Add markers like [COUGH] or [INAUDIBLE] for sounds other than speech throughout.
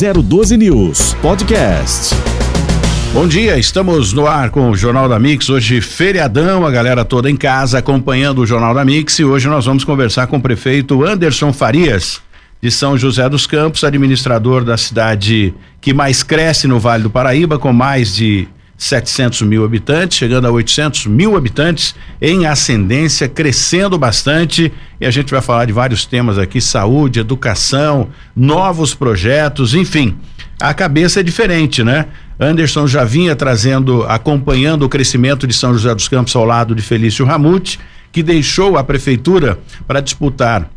012 News Podcast. Bom dia, estamos no ar com o Jornal da Mix. Hoje, feriadão, a galera toda em casa acompanhando o Jornal da Mix. E hoje nós vamos conversar com o prefeito Anderson Farias, de São José dos Campos, administrador da cidade que mais cresce no Vale do Paraíba, com mais de 700 mil habitantes, chegando a 800 mil habitantes em ascendência, crescendo bastante. E a gente vai falar de vários temas aqui: saúde, educação, novos projetos, enfim. A cabeça é diferente, né? Anderson já vinha trazendo, acompanhando o crescimento de São José dos Campos ao lado de Felício Ramute, que deixou a prefeitura para disputar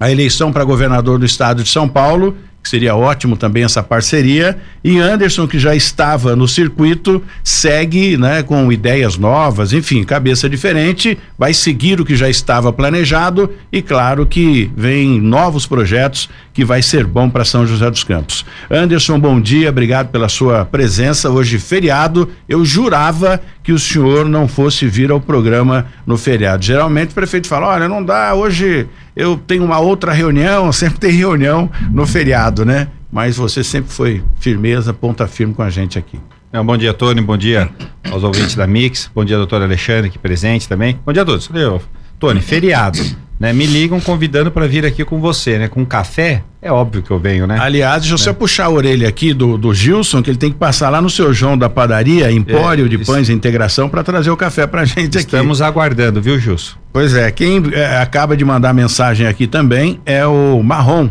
a eleição para governador do estado de São Paulo seria ótimo também essa parceria. E Anderson, que já estava no circuito, segue né, com ideias novas, enfim, cabeça diferente, vai seguir o que já estava planejado e, claro, que vem novos projetos que vai ser bom para São José dos Campos. Anderson, bom dia, obrigado pela sua presença. Hoje, feriado, eu jurava que o senhor não fosse vir ao programa no feriado. Geralmente o prefeito fala: olha, não dá, hoje eu tenho uma outra reunião, [LAUGHS] sempre tem reunião no feriado, né? Mas você sempre foi firmeza, ponta firme com a gente aqui. É, bom dia, Tony. Bom dia aos ouvintes da Mix. Bom dia, doutor Alexandre, aqui presente também. Bom dia a todos. Tony, feriado né, me ligam convidando para vir aqui com você, né? Com café, é óbvio que eu venho, né? Aliás, deixa eu só né? puxar a orelha aqui do, do Gilson, que ele tem que passar lá no seu João da padaria, Empório é, de Pães e Integração, para trazer o café pra gente Estamos aqui. Estamos aguardando, viu, Gilson? Pois é, quem é, acaba de mandar mensagem aqui também é o Marrom.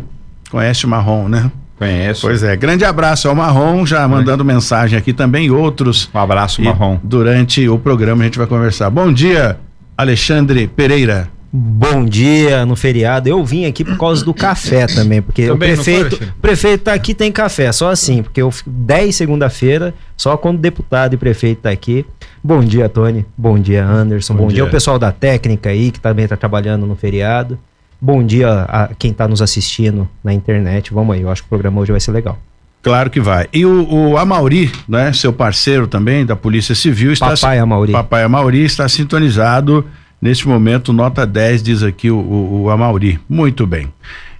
Conhece o Marrom, né? Conheço. Pois é, grande abraço ao Marrom, já mandando mensagem aqui também, outros. Um abraço, Marrom. Durante o programa a gente vai conversar. Bom dia, Alexandre Pereira. Bom dia no feriado. Eu vim aqui por causa do café também, porque também o prefeito, o prefeito tá aqui tem café, só assim, porque eu 10 segunda-feira, só quando deputado e prefeito tá aqui. Bom dia, Tony. Bom dia, Anderson. Bom, Bom dia. dia ao pessoal da técnica aí que também tá trabalhando no feriado. Bom dia a quem tá nos assistindo na internet. Vamos aí, eu acho que o programa hoje vai ser legal. Claro que vai. E o, o Amauri, né, seu parceiro também da Polícia Civil, está Papai Amauri. Papai Amauri está sintonizado Neste momento, nota 10, diz aqui o, o, o Amauri. Muito bem.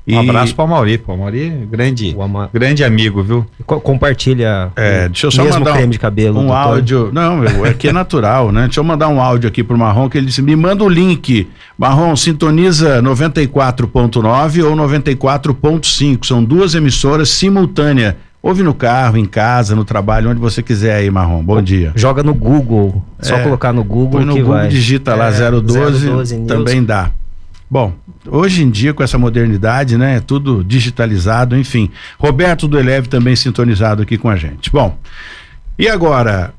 E... Um abraço para o Amauri. Para o Amauri, é grande, Ama... grande amigo, viu? Co compartilha. É, deixa eu só mandar creme de cabelo. Um áudio. Não, meu, é que é natural, né? Deixa eu mandar um áudio aqui para o Marrom que ele disse: me manda o link. Marrom, sintoniza 94.9 ou 94.5. São duas emissoras simultâneas Ouve no carro, em casa, no trabalho, onde você quiser aí, Marrom. Bom dia. Joga no Google. Só é, colocar no Google põe no Google, vai. digita lá é, 012, 012 também dá. Bom, hoje em dia com essa modernidade, né, tudo digitalizado, enfim. Roberto do Eleve também sintonizado aqui com a gente. Bom, e agora,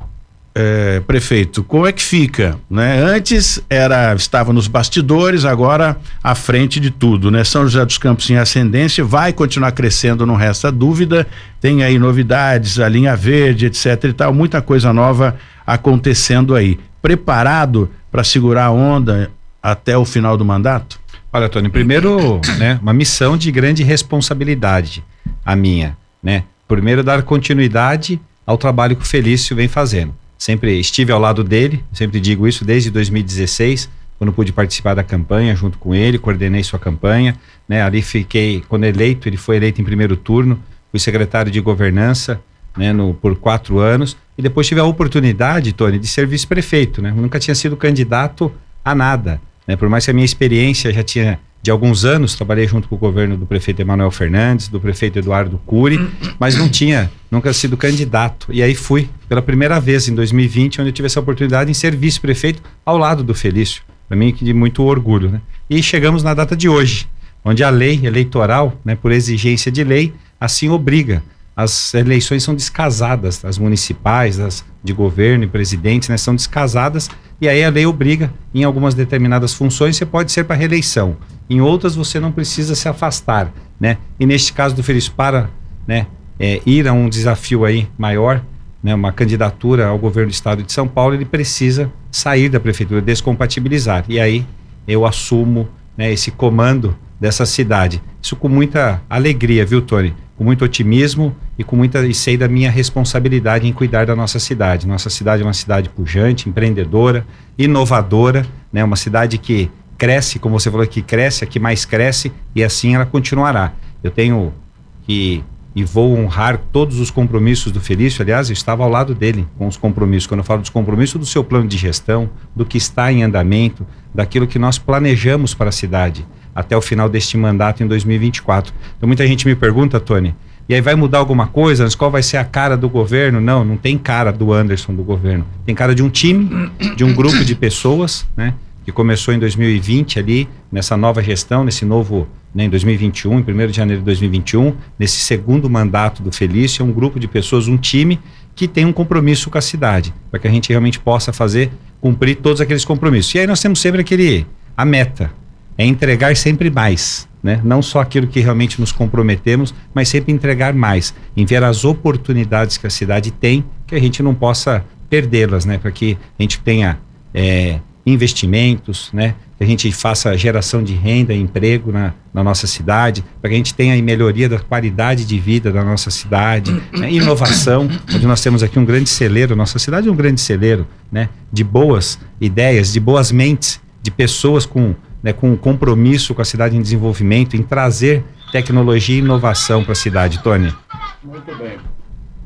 é, prefeito, como é que fica? Né? Antes era estava nos bastidores, agora à frente de tudo. Né? São José dos Campos em ascendência, vai continuar crescendo, não resta dúvida. Tem aí novidades, a linha verde, etc. e tal, muita coisa nova acontecendo aí. Preparado para segurar a onda até o final do mandato? Olha, Tony, primeiro, [COUGHS] né, uma missão de grande responsabilidade a minha, né? Primeiro dar continuidade ao trabalho que o Felício vem fazendo sempre estive ao lado dele, sempre digo isso desde 2016, quando pude participar da campanha junto com ele, coordenei sua campanha, né? Ali fiquei, quando eleito, ele foi eleito em primeiro turno, fui secretário de governança, né, no, por quatro anos, e depois tive a oportunidade, Tony, de ser vice-prefeito, né? Eu nunca tinha sido candidato a nada, né? Por mais que a minha experiência já tinha de alguns anos, trabalhei junto com o governo do prefeito Emanuel Fernandes, do prefeito Eduardo Cury, mas não tinha nunca sido candidato. E aí fui pela primeira vez em 2020, onde eu tive essa oportunidade em ser vice-prefeito ao lado do Felício. Para mim, de muito orgulho. Né? E chegamos na data de hoje, onde a lei eleitoral, né, por exigência de lei, assim obriga. As eleições são descasadas, as municipais, as de governo e presidentes, né, são descasadas e aí a lei obriga, em algumas determinadas funções, você pode ser para reeleição. Em outras, você não precisa se afastar, né? E neste caso do Felício, para né, é, ir a um desafio aí maior, né, uma candidatura ao governo do estado de São Paulo, ele precisa sair da prefeitura, descompatibilizar. E aí eu assumo né, esse comando dessa cidade. Isso com muita alegria, viu, Tony? Com muito otimismo e com muita e sei da minha responsabilidade em cuidar da nossa cidade. Nossa cidade é uma cidade pujante, empreendedora, inovadora, né? Uma cidade que cresce, como você falou, que cresce, a que mais cresce e assim ela continuará. Eu tenho que e vou honrar todos os compromissos do Felício. Aliás, eu estava ao lado dele com os compromissos. Quando eu falo dos compromissos, do seu plano de gestão, do que está em andamento, daquilo que nós planejamos para a cidade até o final deste mandato em 2024. Então, muita gente me pergunta, Tony, e aí vai mudar alguma coisa? Qual vai ser a cara do governo? Não, não tem cara do Anderson do governo. Tem cara de um time, de um grupo de pessoas, né? Que começou em 2020 ali, nessa nova gestão, nesse novo né, em 2021, em 1 de janeiro de 2021, nesse segundo mandato do Felício, é um grupo de pessoas, um time que tem um compromisso com a cidade, para que a gente realmente possa fazer, cumprir todos aqueles compromissos. E aí nós temos sempre aquele, a meta, é entregar sempre mais, né? Não só aquilo que realmente nos comprometemos, mas sempre entregar mais, em ver as oportunidades que a cidade tem, que a gente não possa perdê-las, né? Para que a gente tenha é, investimentos, né? Que a gente faça geração de renda emprego na, na nossa cidade, para que a gente tenha melhoria da qualidade de vida da nossa cidade, né? inovação, onde nós temos aqui um grande celeiro, nossa cidade é um grande celeiro, né? De boas ideias, de boas mentes, de pessoas com, né, com compromisso com a cidade em desenvolvimento, em trazer tecnologia e inovação para a cidade, Tony. Muito bem.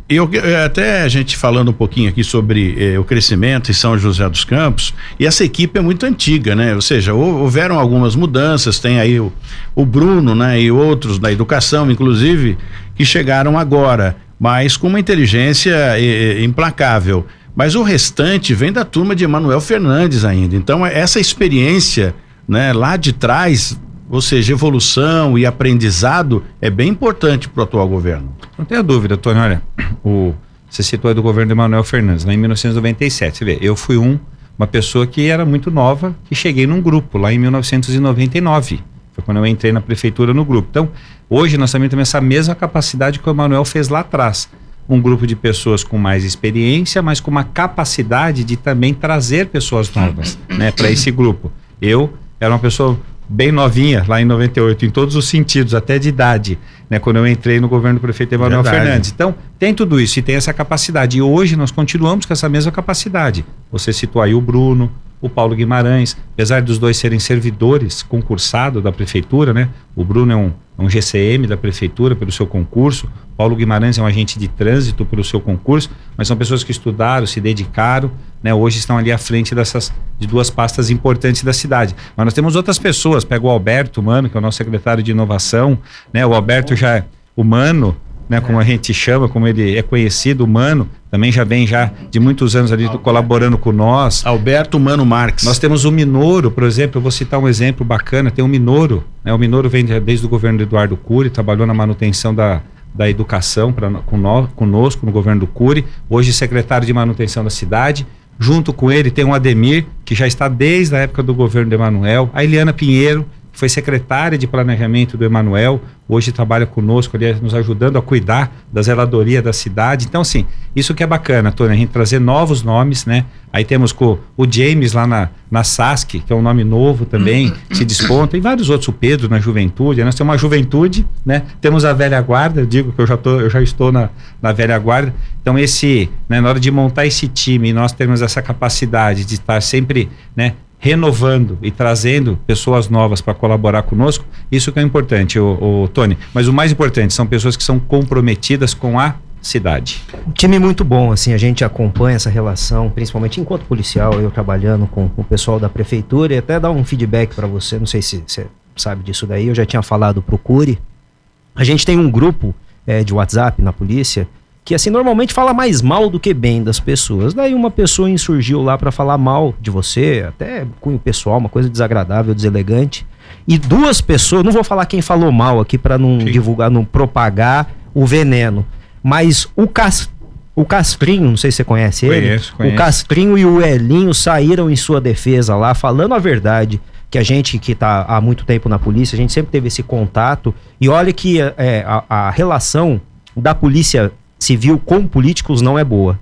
Eu, eh, até a gente falando um pouquinho aqui sobre eh, o crescimento em São José dos Campos, e essa equipe é muito antiga, né? Ou seja, houveram algumas mudanças, tem aí o, o Bruno, né? E outros da educação, inclusive, que chegaram agora, mas com uma inteligência eh, eh implacável. Mas o restante vem da turma de Emanuel Fernandes ainda. Então, essa experiência, né, lá de trás, ou seja, evolução e aprendizado é bem importante para o atual governo. Não tenha dúvida, Tony. Olha, o, você citou aí do governo de Emanuel Fernandes, lá em 1997. Você vê, eu fui um, uma pessoa que era muito nova, que cheguei num grupo lá em 1999. Foi quando eu entrei na prefeitura no grupo. Então, hoje nós também temos essa mesma capacidade que o Emanuel fez lá atrás. Um grupo de pessoas com mais experiência, mas com uma capacidade de também trazer pessoas novas né, para esse grupo. Eu era uma pessoa bem novinha, lá em 98, em todos os sentidos, até de idade, né, quando eu entrei no governo do prefeito Emanuel Fernandes. Então, tem tudo isso e tem essa capacidade. E hoje nós continuamos com essa mesma capacidade. Você citou aí o Bruno, o Paulo Guimarães, apesar dos dois serem servidores concursados da prefeitura, né? O Bruno é um, é um GCM da prefeitura pelo seu concurso, Paulo Guimarães é um agente de trânsito pelo seu concurso, mas são pessoas que estudaram, se dedicaram, né? Hoje estão ali à frente dessas de duas pastas importantes da cidade. Mas nós temos outras pessoas, pega o Alberto Mano, que é o nosso secretário de inovação, né? O Alberto já é humano, né, como a gente chama, como ele é conhecido, humano, também já vem já de muitos anos ali Alberto. colaborando com nós. Alberto Mano Marques. Nós temos o Minoro, por exemplo, eu vou citar um exemplo bacana, tem o Minoro, né, o Minoro vem desde o governo do Eduardo Cury, trabalhou na manutenção da, da educação pra, com nós, conosco no governo do Cury, hoje secretário de manutenção da cidade, junto com ele tem o Ademir, que já está desde a época do governo de Emanuel, a Eliana Pinheiro, foi secretária de planejamento do Emanuel, hoje trabalha conosco ali, nos ajudando a cuidar da zeladoria da cidade. Então, assim, isso que é bacana, Tony, a gente trazer novos nomes, né? Aí temos com o James lá na, na SASC, que é um nome novo também, se desponta, e vários outros, o Pedro na juventude. Nós temos uma juventude, né? Temos a velha guarda, eu digo que eu já, tô, eu já estou na, na velha guarda. Então, esse, né, na hora de montar esse time, nós temos essa capacidade de estar sempre, né, renovando e trazendo pessoas novas para colaborar conosco, isso que é importante, o, o, Tony. Mas o mais importante são pessoas que são comprometidas com a cidade. Um time muito bom, assim, a gente acompanha essa relação, principalmente enquanto policial, eu trabalhando com o pessoal da prefeitura e até dar um feedback para você, não sei se você sabe disso daí, eu já tinha falado pro Curi. A gente tem um grupo é, de WhatsApp na polícia que assim normalmente fala mais mal do que bem das pessoas. Daí uma pessoa insurgiu lá para falar mal de você, até cunho pessoal, uma coisa desagradável, deselegante. E duas pessoas, não vou falar quem falou mal aqui para não Sim. divulgar, não propagar o veneno, mas o Cas o Castrinho, não sei se você conhece ele. Conheço, conheço. O Castrinho e o Elinho saíram em sua defesa lá, falando a verdade que a gente que está há muito tempo na polícia, a gente sempre teve esse contato. E olha que é, a, a relação da polícia civil com políticos não é boa.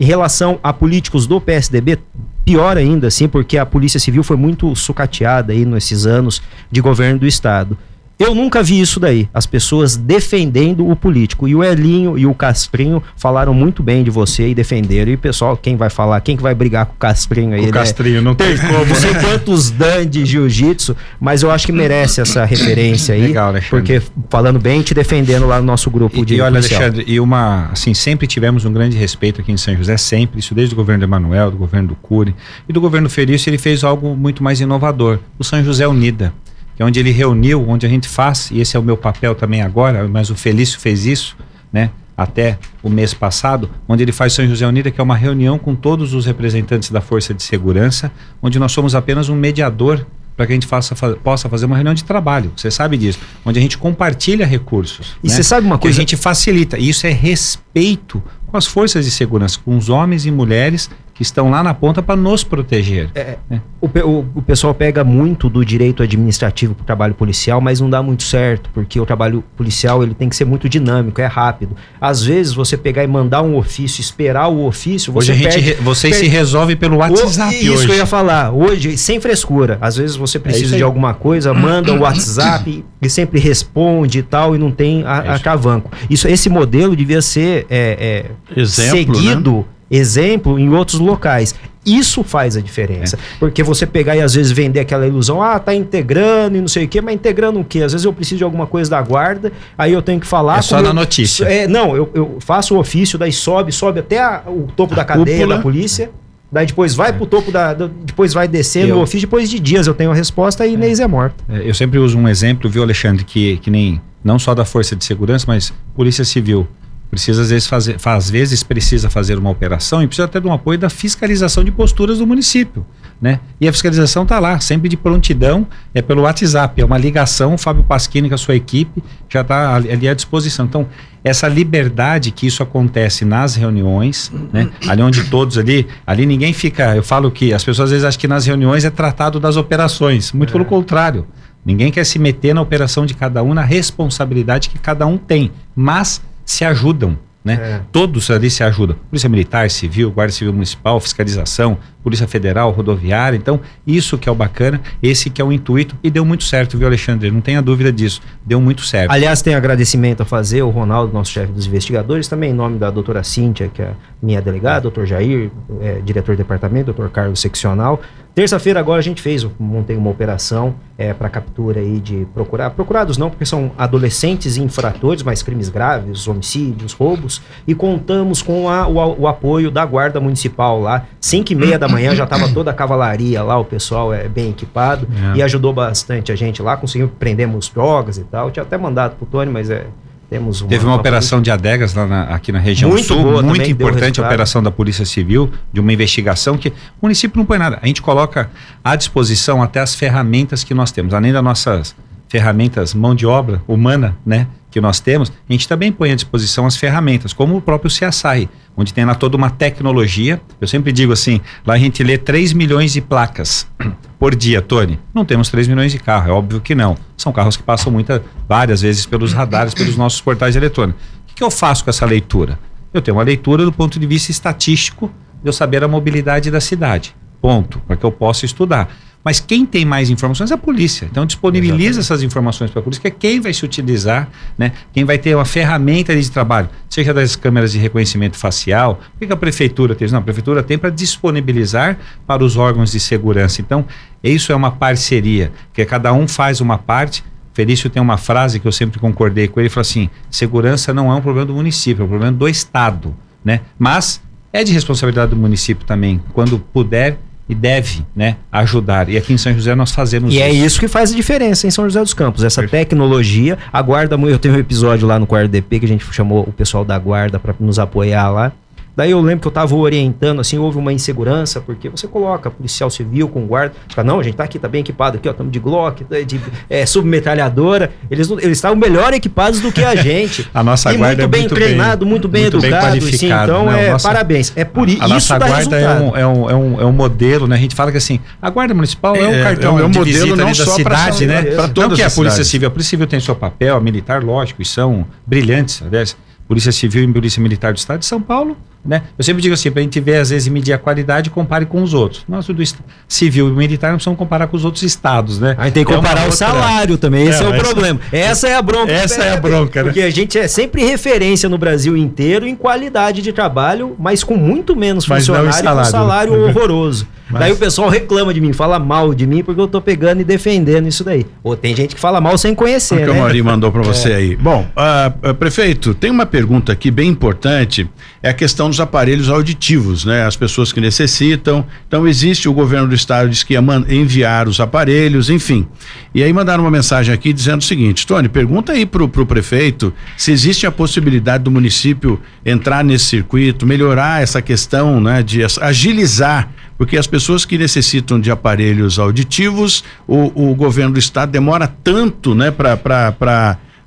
Em relação a políticos do PSDB, pior ainda, assim, porque a Polícia Civil foi muito sucateada aí nesses anos de governo do Estado. Eu nunca vi isso daí. As pessoas defendendo o político. E o Elinho e o Castrinho falaram muito bem de você e defenderam. E o pessoal, quem vai falar, quem que vai brigar com o Castrinho aí? O Castrinho, é, não tem como. Não sei quantos Dan de jiu-jitsu, mas eu acho que merece essa referência aí. Legal, Alexandre. Porque falando bem, te defendendo lá no nosso grupo e, de. E olha, policial. Alexandre, e uma. Assim, sempre tivemos um grande respeito aqui em São José, sempre. Isso desde o governo do Emanuel, do governo do Cury e do governo Felício, ele fez algo muito mais inovador. O São José Unida é onde ele reuniu, onde a gente faz, e esse é o meu papel também agora, mas o Felício fez isso, né? Até o mês passado, onde ele faz São José Unida, que é uma reunião com todos os representantes da Força de Segurança, onde nós somos apenas um mediador para que a gente faça, fa possa fazer uma reunião de trabalho. Você sabe disso, onde a gente compartilha recursos. E né? você sabe uma coisa? Que a gente facilita. E isso é respeito com as forças de segurança, com os homens e mulheres que estão lá na ponta para nos proteger. É, né? o, o, o, pessoal pega muito do direito administrativo para o trabalho policial, mas não dá muito certo, porque o trabalho policial ele tem que ser muito dinâmico, é rápido. Às vezes você pegar e mandar um ofício, esperar o ofício, você hoje a gente perde, vocês perde, se resolve pelo WhatsApp o, Isso hoje. que eu ia falar. Hoje, sem frescura. Às vezes você é precisa é de alguma coisa, manda o WhatsApp [COUGHS] e sempre responde e tal, e não tem a, é a Isso, esse modelo devia ser é, é Exemplo, seguido. Né? Exemplo em outros locais. Isso faz a diferença. É. Porque você pegar e às vezes vender aquela ilusão, ah, tá integrando e não sei o quê, mas integrando o quê? Às vezes eu preciso de alguma coisa da guarda, aí eu tenho que falar. É só na eu, notícia. É, não, eu, eu, faço o ofício, daí sobe, sobe até a, o topo a da cadeia cúpula. da polícia. Daí depois vai é. pro topo da. Depois vai descendo eu, o ofício, depois de dias eu tenho a resposta e é. Inês é morta. É, eu sempre uso um exemplo, viu, Alexandre, que, que nem não só da Força de Segurança, mas Polícia Civil. Precisa, às vezes, fazer, às vezes precisa fazer uma operação e precisa ter um apoio da fiscalização de posturas do município. Né? E a fiscalização está lá, sempre de prontidão, é pelo WhatsApp, é uma ligação, o Fábio Pasquini com a sua equipe já está ali, ali, à disposição. Então, essa liberdade que isso acontece nas reuniões, né? ali onde todos ali, ali ninguém fica, eu falo que as pessoas às vezes acham que nas reuniões é tratado das operações, muito é. pelo contrário. Ninguém quer se meter na operação de cada um, na responsabilidade que cada um tem, mas se ajudam. Né? É. Todos ali se ajudam. Polícia Militar, Civil, Guarda Civil Municipal, Fiscalização, Polícia Federal, Rodoviária. Então, isso que é o bacana, esse que é o intuito e deu muito certo, viu, Alexandre? Não tenha dúvida disso. Deu muito certo. Aliás, tem agradecimento a fazer, o Ronaldo, nosso chefe dos investigadores, também em nome da doutora Cíntia, que é minha delegada, doutor Jair, é, diretor de departamento, doutor Carlos Seccional, Terça-feira agora a gente fez, montei uma operação é, para captura aí de procurar, procurados não, porque são adolescentes e infratores, mas crimes graves, homicídios, roubos, e contamos com a, o, o, apoio da guarda municipal lá. 5 e meia da manhã já estava toda a cavalaria lá, o pessoal é bem equipado é. e ajudou bastante a gente lá, conseguimos prendemos drogas e tal. tinha até mandado pro Tony, mas é temos uma, Teve uma, uma operação polícia... de adegas lá na, aqui na região muito sul, boa, muito importante a operação da Polícia Civil, de uma investigação que o município não põe nada. A gente coloca à disposição até as ferramentas que nós temos, além das nossas ferramentas mão de obra humana, né, que nós temos, a gente também põe à disposição as ferramentas, como o próprio CSI, onde tem lá toda uma tecnologia. Eu sempre digo assim, lá a gente lê 3 milhões de placas [CLEARS THROAT] por dia, Tony. Não temos 3 milhões de carros, é óbvio que não. São carros que passam muita, várias vezes pelos radares, pelos nossos portais eletrônicos. O que, que eu faço com essa leitura? Eu tenho uma leitura do ponto de vista estatístico de eu saber a mobilidade da cidade. Ponto. Para que eu possa estudar. Mas quem tem mais informações é a polícia. Então disponibiliza Exatamente. essas informações para a polícia, que é quem vai se utilizar, né? quem vai ter uma ferramenta de trabalho, seja das câmeras de reconhecimento facial. O que, a prefeitura tem? Não, a prefeitura tem para disponibilizar para os órgãos de segurança. Então, isso é uma parceria, que cada um faz uma parte. Felício tem uma frase que eu sempre concordei com ele, ele falou assim: segurança não é um problema do município, é um problema do Estado. Né? Mas é de responsabilidade do município também, quando puder e deve né, ajudar. E aqui em São José nós fazemos E é isso. é isso que faz a diferença em São José dos Campos. Essa Perfeito. tecnologia, a guarda, eu tenho um episódio lá no Guarda DP que a gente chamou o pessoal da guarda para nos apoiar lá. Daí eu lembro que eu estava orientando, assim, houve uma insegurança, porque você coloca policial civil com guarda, fala, não, a gente tá aqui, tá bem equipado aqui, ó, estamos de Glock, de é, submetralhadora, eles eles estavam melhor equipados do que a gente. [LAUGHS] a nossa e guarda muito é bem muito treinado, bem, muito bem muito educado, bem sim, então né? é, nossa, parabéns. É por isso a nossa guarda é um, é, um, é, um, é um modelo, né? A gente fala que assim, a guarda municipal é, é um cartão é um de modelo não da cidade, né? Para toda que é a Polícia Civil, a Polícia Civil tem seu papel, a militar, lógico, e são brilhantes, aliás, Polícia Civil e Polícia Militar do Estado de São Paulo né? Eu sempre digo assim, para a gente ver, às vezes, medir a qualidade, compare com os outros. Nós, do civil e militar, não precisamos comparar com os outros estados, né? A gente tem que é comparar o outra... salário também, esse é, é o essa... problema. [LAUGHS] Essa é a bronca. Essa é a bronca, né? Porque a gente é sempre referência no Brasil inteiro em qualidade de trabalho, mas com muito menos funcionário e com salário [LAUGHS] horroroso. Mas... Daí o pessoal reclama de mim, fala mal de mim, porque eu tô pegando e defendendo isso daí. Ou tem gente que fala mal sem conhecer, o né? que o Mauri mandou para [LAUGHS] você é. aí. Bom, uh, prefeito, tem uma pergunta aqui bem importante, é a questão dos aparelhos auditivos, né? As pessoas que necessitam. Então existe, o governo do estado diz que ia enviar os aparelhos, enfim. E aí mandaram uma mensagem aqui dizendo o seguinte, Tony, pergunta aí pro, pro prefeito se existe a possibilidade do município entrar nesse circuito, melhorar essa questão, né? De agilizar porque as pessoas que necessitam de aparelhos auditivos, o, o governo do estado demora tanto, né, para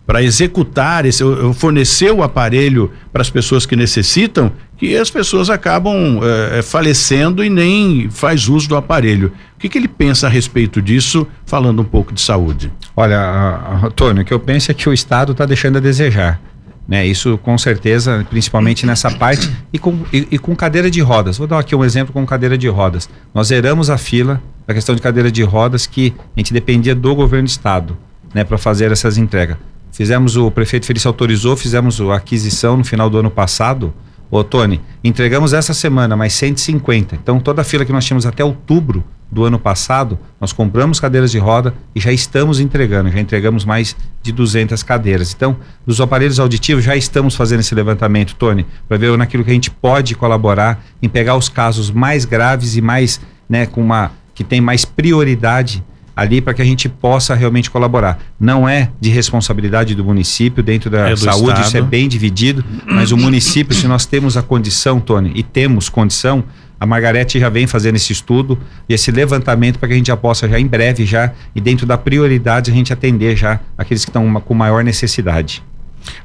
para executar esse, fornecer o aparelho para as pessoas que necessitam, que as pessoas acabam é, falecendo e nem faz uso do aparelho. O que, que, ele pensa a respeito disso, falando um pouco de saúde? Olha, Antônio, o que eu penso é que o Estado está deixando a desejar. Né? Isso com certeza, principalmente nessa parte, e com, e, e, com cadeira de rodas. Vou dar aqui um exemplo com cadeira de rodas. Nós zeramos a fila da questão de cadeira de rodas que a gente dependia do governo do estado né, para fazer essas entregas. Fizemos, o prefeito Felício autorizou, fizemos a aquisição no final do ano passado. Ô, Tony, entregamos essa semana mais 150. Então, toda a fila que nós tínhamos até outubro do ano passado, nós compramos cadeiras de roda e já estamos entregando, já entregamos mais de 200 cadeiras. Então, dos aparelhos auditivos, já estamos fazendo esse levantamento, Tony, para ver naquilo que a gente pode colaborar em pegar os casos mais graves e mais, né, com uma que tem mais prioridade ali para que a gente possa realmente colaborar. Não é de responsabilidade do município dentro da é saúde, estado. isso é bem dividido, mas o município, se nós temos a condição, Tony, e temos condição, a Margarete já vem fazendo esse estudo e esse levantamento para que a gente já possa já em breve já e dentro da prioridade a gente atender já aqueles que estão com maior necessidade.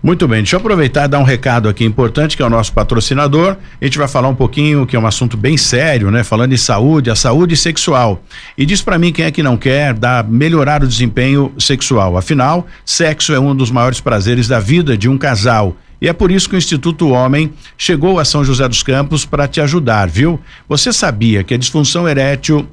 Muito bem, deixa eu aproveitar e dar um recado aqui importante que é o nosso patrocinador. A gente vai falar um pouquinho que é um assunto bem sério, né? Falando em saúde, a saúde sexual. E diz para mim quem é que não quer dar melhorar o desempenho sexual. Afinal, sexo é um dos maiores prazeres da vida de um casal. E é por isso que o Instituto Homem chegou a São José dos Campos para te ajudar, viu? Você sabia que a disfunção erétil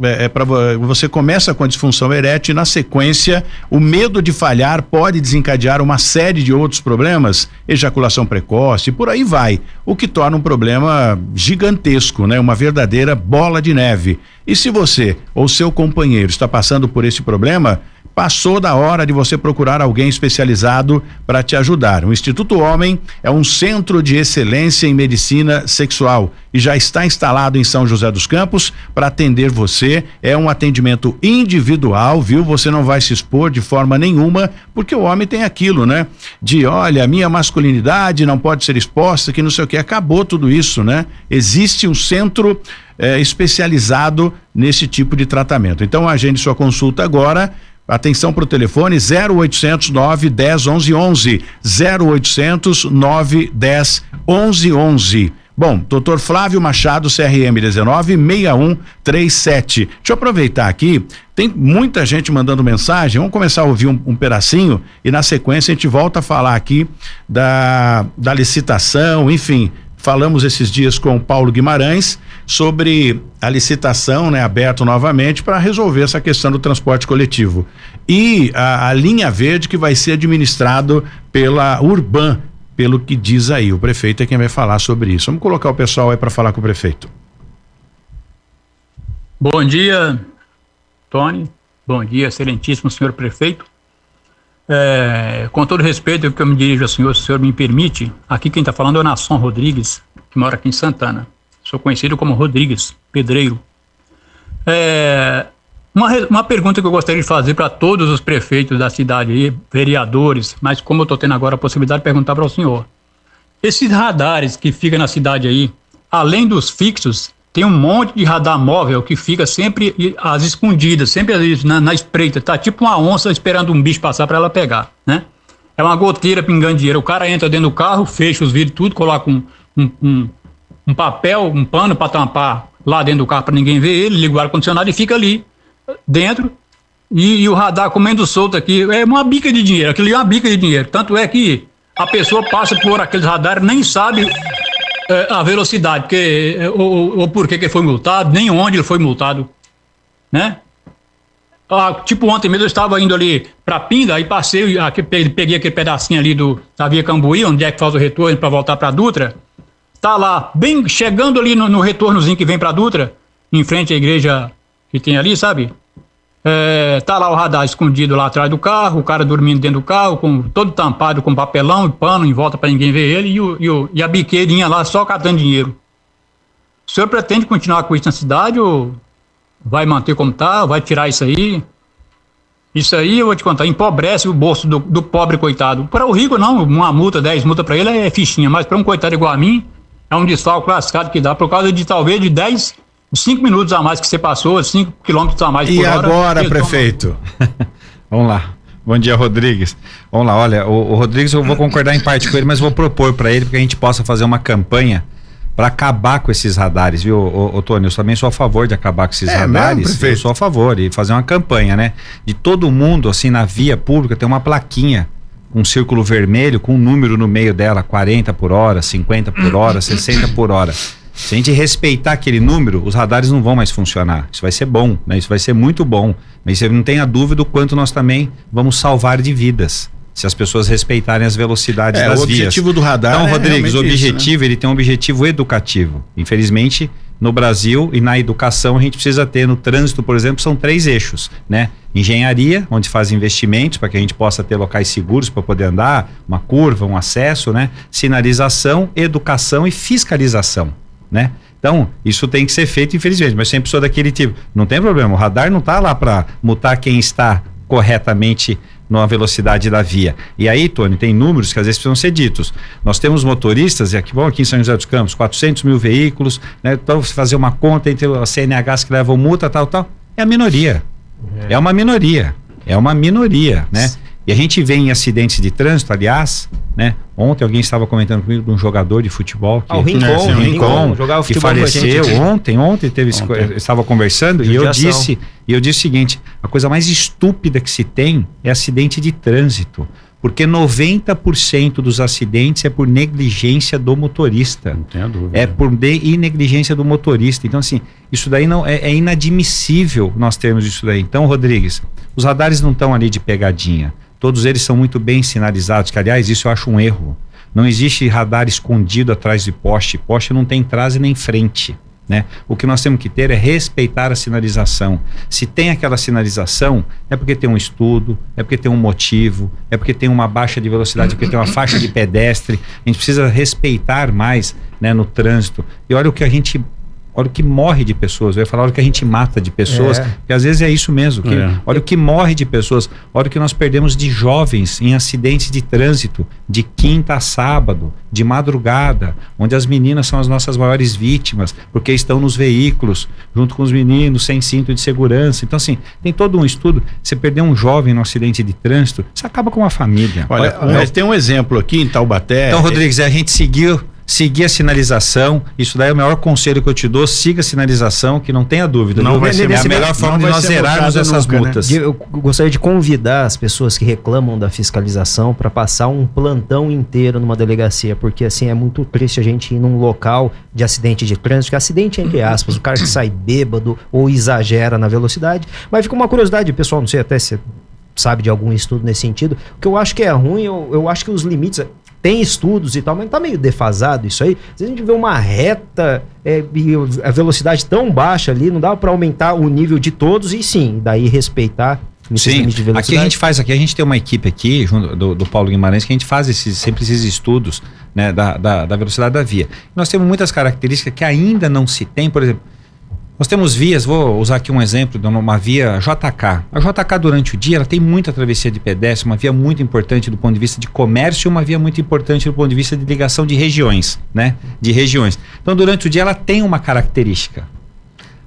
é, é para você começa com a disfunção erétil e na sequência o medo de falhar pode desencadear uma série de outros problemas, ejaculação precoce, por aí vai, o que torna um problema gigantesco, né? Uma verdadeira bola de neve. E se você ou seu companheiro está passando por esse problema, passou da hora de você procurar alguém especializado para te ajudar. O Instituto Homem é um centro de excelência em medicina sexual e já está instalado em São José dos Campos para atender você. É um atendimento individual, viu? Você não vai se expor de forma nenhuma, porque o homem tem aquilo, né? De olha, minha masculinidade não pode ser exposta, que não sei o que. Acabou tudo isso, né? Existe um centro eh, especializado nesse tipo de tratamento. Então, agende sua consulta agora Atenção para o telefone 0800 910 11 11. 0800 910 11 11. Bom, doutor Flávio Machado, CRM 19 6137. Deixa eu aproveitar aqui, tem muita gente mandando mensagem. Vamos começar a ouvir um, um, pedacinho e na sequência a gente volta a falar aqui da, da licitação, enfim. Falamos esses dias com o Paulo Guimarães sobre a licitação, né, aberto novamente para resolver essa questão do transporte coletivo. E a, a, linha verde que vai ser administrado pela Urban, pelo que diz aí. O prefeito é quem vai falar sobre isso. Vamos colocar o pessoal aí para falar com o prefeito. Bom dia, Tony. Bom dia, excelentíssimo senhor prefeito. É, com todo respeito que eu me dirijo ao senhor, se o senhor me permite, aqui quem está falando é o Nasson Rodrigues, que mora aqui em Santana. Sou conhecido como Rodrigues, pedreiro. É, uma, uma pergunta que eu gostaria de fazer para todos os prefeitos da cidade aí, vereadores, mas como eu estou tendo agora a possibilidade de perguntar para o senhor. Esses radares que ficam na cidade aí, além dos fixos, tem um monte de radar móvel que fica sempre às escondidas, sempre na, na espreita. Tá tipo uma onça esperando um bicho passar para ela pegar, né? É uma goteira pingando dinheiro. O cara entra dentro do carro, fecha os vidros tudo, coloca um, um, um, um papel, um pano para tampar lá dentro do carro para ninguém ver ele, liga o ar-condicionado e fica ali dentro. E, e, o radar comendo solto aqui. É uma bica de dinheiro. Aquilo é uma bica de dinheiro. Tanto é que a pessoa passa por aqueles radares nem sabe é, a velocidade, porque, é, ou, ou por que foi multado, nem onde ele foi multado, né? Ah, tipo, ontem mesmo eu estava indo ali para Pinda, aí passei, aqui, peguei aquele pedacinho ali do, da Via Cambuí, onde é que faz o retorno para voltar para Dutra. Tá lá, bem chegando ali no, no retornozinho que vem para Dutra, em frente à igreja que tem ali, sabe? É, tá lá o radar escondido lá atrás do carro, o cara dormindo dentro do carro, com todo tampado com papelão e pano em volta para ninguém ver ele, e, o, e, o, e, a biqueirinha lá só catando dinheiro. O senhor pretende continuar com isso na cidade ou vai manter como tá? Vai tirar isso aí? Isso aí eu vou te contar, empobrece o bolso do, do pobre coitado. Para o rico, não, uma multa, 10 multa para ele é fichinha, mas para um coitado igual a mim, é um desfalque lascado que dá por causa de talvez de 10 cinco minutos a mais que você passou, cinco quilômetros a mais e por hora. E agora, prefeito? [LAUGHS] Vamos lá. Bom dia, Rodrigues. Vamos lá, olha, o, o Rodrigues eu vou concordar em parte com ele, mas vou propor para ele que a gente possa fazer uma campanha para acabar com esses radares, viu, ô, ô, Tony? Eu também sou a favor de acabar com esses é, radares. Mesmo, eu sou a favor e fazer uma campanha, né? De todo mundo, assim, na via pública, ter uma plaquinha um círculo vermelho com um número no meio dela, 40 por hora, 50 por hora, 60 por hora. Se a gente respeitar aquele número, os radares não vão mais funcionar. Isso vai ser bom, né? Isso vai ser muito bom. Mas você não tenha dúvida o quanto nós também vamos salvar de vidas. Se as pessoas respeitarem as velocidades é, das vias. O objetivo vias. do radar. Então, é Rodrigues, o objetivo, isso, né? ele tem um objetivo educativo. Infelizmente, no Brasil e na educação, a gente precisa ter no trânsito, por exemplo, são três eixos, né? Engenharia, onde faz investimentos para que a gente possa ter locais seguros para poder andar, uma curva, um acesso, né? Sinalização, educação e fiscalização né? Então, isso tem que ser feito, infelizmente, mas sempre sou daquele tipo. Não tem problema, o radar não está lá para multar quem está corretamente numa velocidade da via. E aí, Tony, tem números que às vezes precisam ser ditos. Nós temos motoristas, e aqui, bom, aqui em São José dos Campos, 400 mil veículos, né? Então, fazer uma conta entre as CNHs que levam multa, tal, tal, é a minoria. É, é uma minoria. É uma minoria, né? E a gente vê em acidentes de trânsito, aliás, né? Ontem alguém estava comentando comigo de um jogador de futebol que, ah, o Rincon, né, o Rincon, Rincon que faleceu ontem, ontem teve ontem. estava conversando e eu disse, e eu disse o seguinte, a coisa mais estúpida que se tem é acidente de trânsito, porque 90% dos acidentes é por negligência do motorista. Não tenho dúvida. É por de negligência do motorista. Então assim, isso daí não é, é inadmissível nós termos isso daí. Então, Rodrigues, os radares não estão ali de pegadinha. Todos eles são muito bem sinalizados, que aliás, isso eu acho um erro. Não existe radar escondido atrás de poste. Poste não tem trás e nem frente. Né? O que nós temos que ter é respeitar a sinalização. Se tem aquela sinalização, é porque tem um estudo, é porque tem um motivo, é porque tem uma baixa de velocidade, é porque tem uma faixa de pedestre. A gente precisa respeitar mais né, no trânsito. E olha o que a gente olha o que morre de pessoas. Eu ia falar olha o que a gente mata de pessoas, é. que às vezes é isso mesmo. Que, é. Olha o que morre de pessoas, olha o que nós perdemos de jovens em acidentes de trânsito, de quinta a sábado, de madrugada, onde as meninas são as nossas maiores vítimas, porque estão nos veículos, junto com os meninos, sem cinto de segurança. Então, assim, tem todo um estudo. Você perder um jovem no acidente de trânsito, você acaba com uma família. Olha, olha tem um exemplo aqui em Taubaté. Então, Rodrigues, a gente seguiu seguir a sinalização. Isso daí é o maior conselho que eu te dou. Siga a sinalização, que não tenha dúvida. Não, vai ser é a melhor forma de nós zerarmos essas nunca, né? multas. Né? Eu gostaria de convidar as pessoas que reclamam da fiscalização para passar um plantão inteiro numa delegacia, porque assim é muito triste a gente ir num local de acidente de trânsito, que acidente entre aspas, o cara que sai bêbado ou exagera na velocidade. Mas fica uma curiosidade, pessoal, não sei até se sabe de algum estudo nesse sentido. O que eu acho que é ruim, eu, eu acho que os limites tem estudos e tal, mas tá meio defasado isso aí. Se a gente vê uma reta é, a velocidade tão baixa ali, não dá para aumentar o nível de todos e sim, daí respeitar Sim, aqui a gente faz aqui, a gente tem uma equipe aqui junto do, do Paulo Guimarães que a gente faz esses, sempre esses estudos né, da, da, da velocidade da via. Nós temos muitas características que ainda não se tem, por exemplo, nós temos vias, vou usar aqui um exemplo de uma via JK. A JK durante o dia ela tem muita travessia de pedestre, uma via muito importante do ponto de vista de comércio e uma via muito importante do ponto de vista de ligação de regiões, né? De regiões. Então durante o dia ela tem uma característica.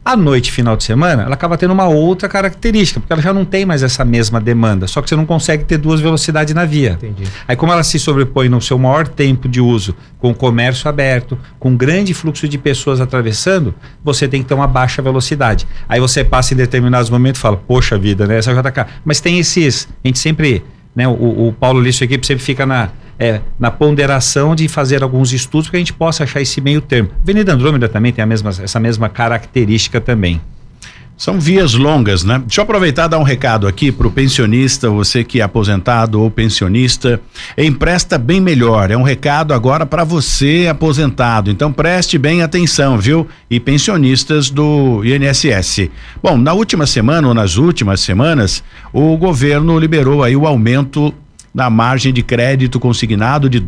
A noite, final de semana, ela acaba tendo uma outra característica, porque ela já não tem mais essa mesma demanda, só que você não consegue ter duas velocidades na via. Entendi. Aí, como ela se sobrepõe no seu maior tempo de uso, com o comércio aberto, com grande fluxo de pessoas atravessando, você tem que ter uma baixa velocidade. Aí você passa em determinados momentos e fala, poxa vida, né? Essa JK. Mas tem esses. A gente sempre. Né, o, o Paulo Lixo, sua equipe sempre fica na é, na ponderação de fazer alguns estudos para que a gente possa achar esse meio termo. Avenida Andrômeda também tem a mesma, essa mesma característica também. São vias longas, né? Deixa eu aproveitar e dar um recado aqui para o pensionista, você que é aposentado ou pensionista, empresta bem melhor. É um recado agora para você aposentado. Então preste bem atenção, viu? E pensionistas do INSS. Bom, na última semana ou nas últimas semanas, o governo liberou aí o aumento na margem de crédito consignado de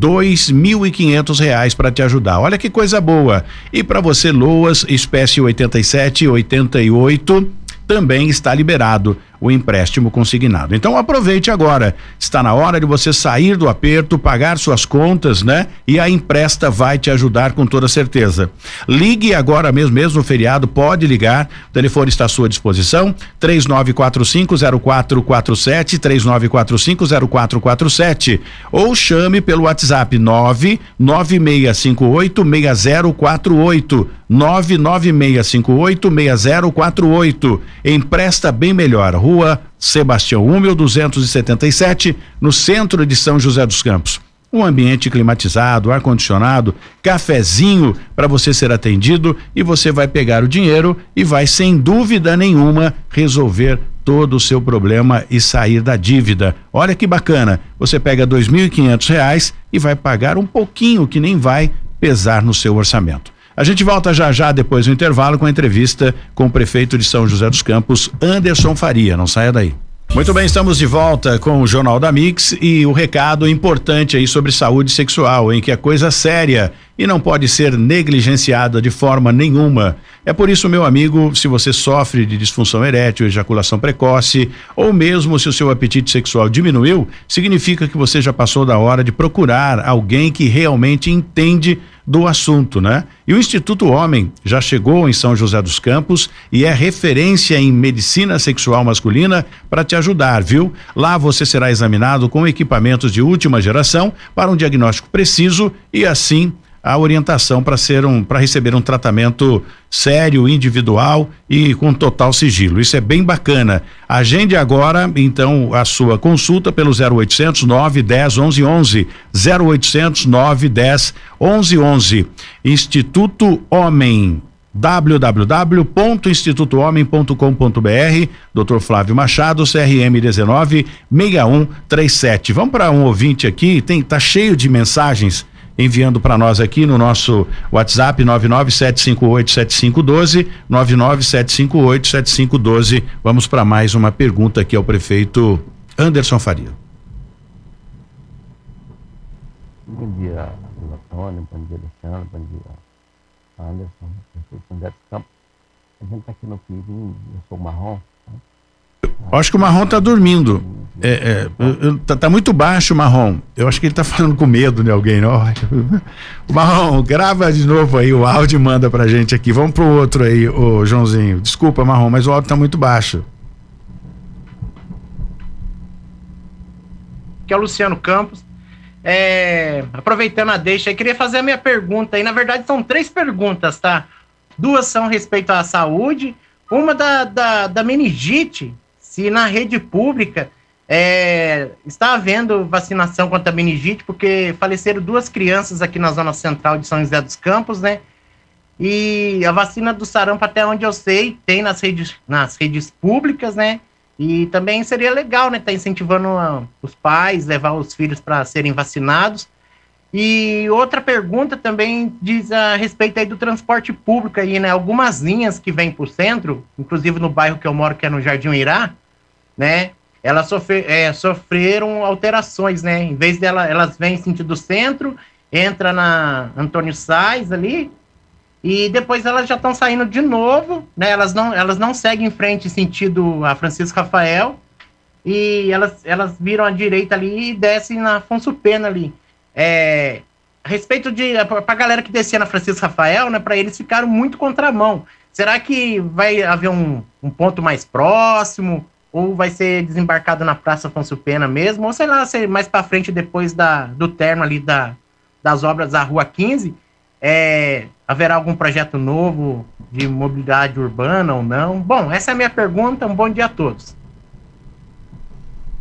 quinhentos reais para te ajudar. Olha que coisa boa. E para você, Loas, espécie 87 e 88, também está liberado o empréstimo consignado. Então aproveite agora. Está na hora de você sair do aperto, pagar suas contas, né? E a empresta vai te ajudar com toda certeza. Ligue agora mesmo, mesmo feriado, pode ligar. O telefone está à sua disposição: 39450447, 39450447 ou chame pelo WhatsApp 99658 6048 99658 6048. Empresta bem melhor Rua Sebastião Húmel 277, no centro de São José dos Campos. Um ambiente climatizado, ar-condicionado, cafezinho para você ser atendido e você vai pegar o dinheiro e vai, sem dúvida nenhuma, resolver todo o seu problema e sair da dívida. Olha que bacana, você pega quinhentos reais e vai pagar um pouquinho que nem vai pesar no seu orçamento. A gente volta já já depois do intervalo com a entrevista com o prefeito de São José dos Campos, Anderson Faria. Não saia daí. Muito bem, estamos de volta com o Jornal da Mix e o recado importante aí sobre saúde sexual, em que é coisa séria e não pode ser negligenciada de forma nenhuma. É por isso, meu amigo, se você sofre de disfunção erétil, ejaculação precoce, ou mesmo se o seu apetite sexual diminuiu, significa que você já passou da hora de procurar alguém que realmente entende do assunto, né? E o Instituto Homem já chegou em São José dos Campos e é referência em medicina sexual masculina para te ajudar, viu? Lá você será examinado com equipamentos de última geração para um diagnóstico preciso e assim a orientação para ser um para receber um tratamento sério, individual e com total sigilo. Isso é bem bacana. Agende agora então a sua consulta pelo 0800 910 11 11 0800 910 11 11. Instituto Homem www.institutohomem.com.br Dr. Flávio Machado, CRM 19 6137. Vamos para um ouvinte aqui, tem tá cheio de mensagens enviando para nós aqui no nosso WhatsApp 997587512, 997587512. Vamos para mais uma pergunta aqui ao prefeito Anderson Faria. Bom dia, Antônio, bom dia, Luciano, bom dia, Anderson, prefeito André Campos. A gente está aqui no Pirim, eu sou marrom, Acho que o Marrom tá dormindo. É, é, tá, tá, muito baixo o Marrom. Eu acho que ele tá falando com medo de alguém. Não? [LAUGHS] O Marrom, grava de novo aí o áudio e manda pra gente aqui. Vamos pro outro aí, o Joãozinho. Desculpa, Marrom, mas o áudio tá muito baixo. Que é o Luciano Campos. É, aproveitando a deixa, eu queria fazer a minha pergunta aí. Na verdade, são três perguntas, tá? Duas são respeito à saúde, uma da, da, da meningite se na rede pública é, está havendo vacinação contra a meningite, porque faleceram duas crianças aqui na zona central de São José dos Campos, né? E a vacina do sarampo, até onde eu sei, tem nas redes, nas redes públicas, né? E também seria legal, né? Tá incentivando a, os pais, levar os filhos para serem vacinados. E outra pergunta também diz a respeito aí do transporte público aí, né? Algumas linhas que vêm para o centro, inclusive no bairro que eu moro, que é no Jardim Irá, né? Elas sofre, é, sofreram alterações, né? Em vez dela, elas vêm sentido centro, entra na Antônio Sais ali, e depois elas já estão saindo de novo, né? Elas não, elas não seguem em frente sentido a Francisco Rafael, e elas, elas viram à direita ali e descem na Afonso Pena ali. É, a respeito de para a galera que descia na Francisco Rafael, né? Para eles ficaram muito contramão. Será que vai haver um, um ponto mais próximo? Ou vai ser desembarcado na Praça Afonso Pena mesmo, ou sei lá, ser mais para frente depois da, do termo ali da, das obras da Rua 15, é, haverá algum projeto novo de mobilidade urbana ou não? Bom, essa é a minha pergunta, um bom dia a todos.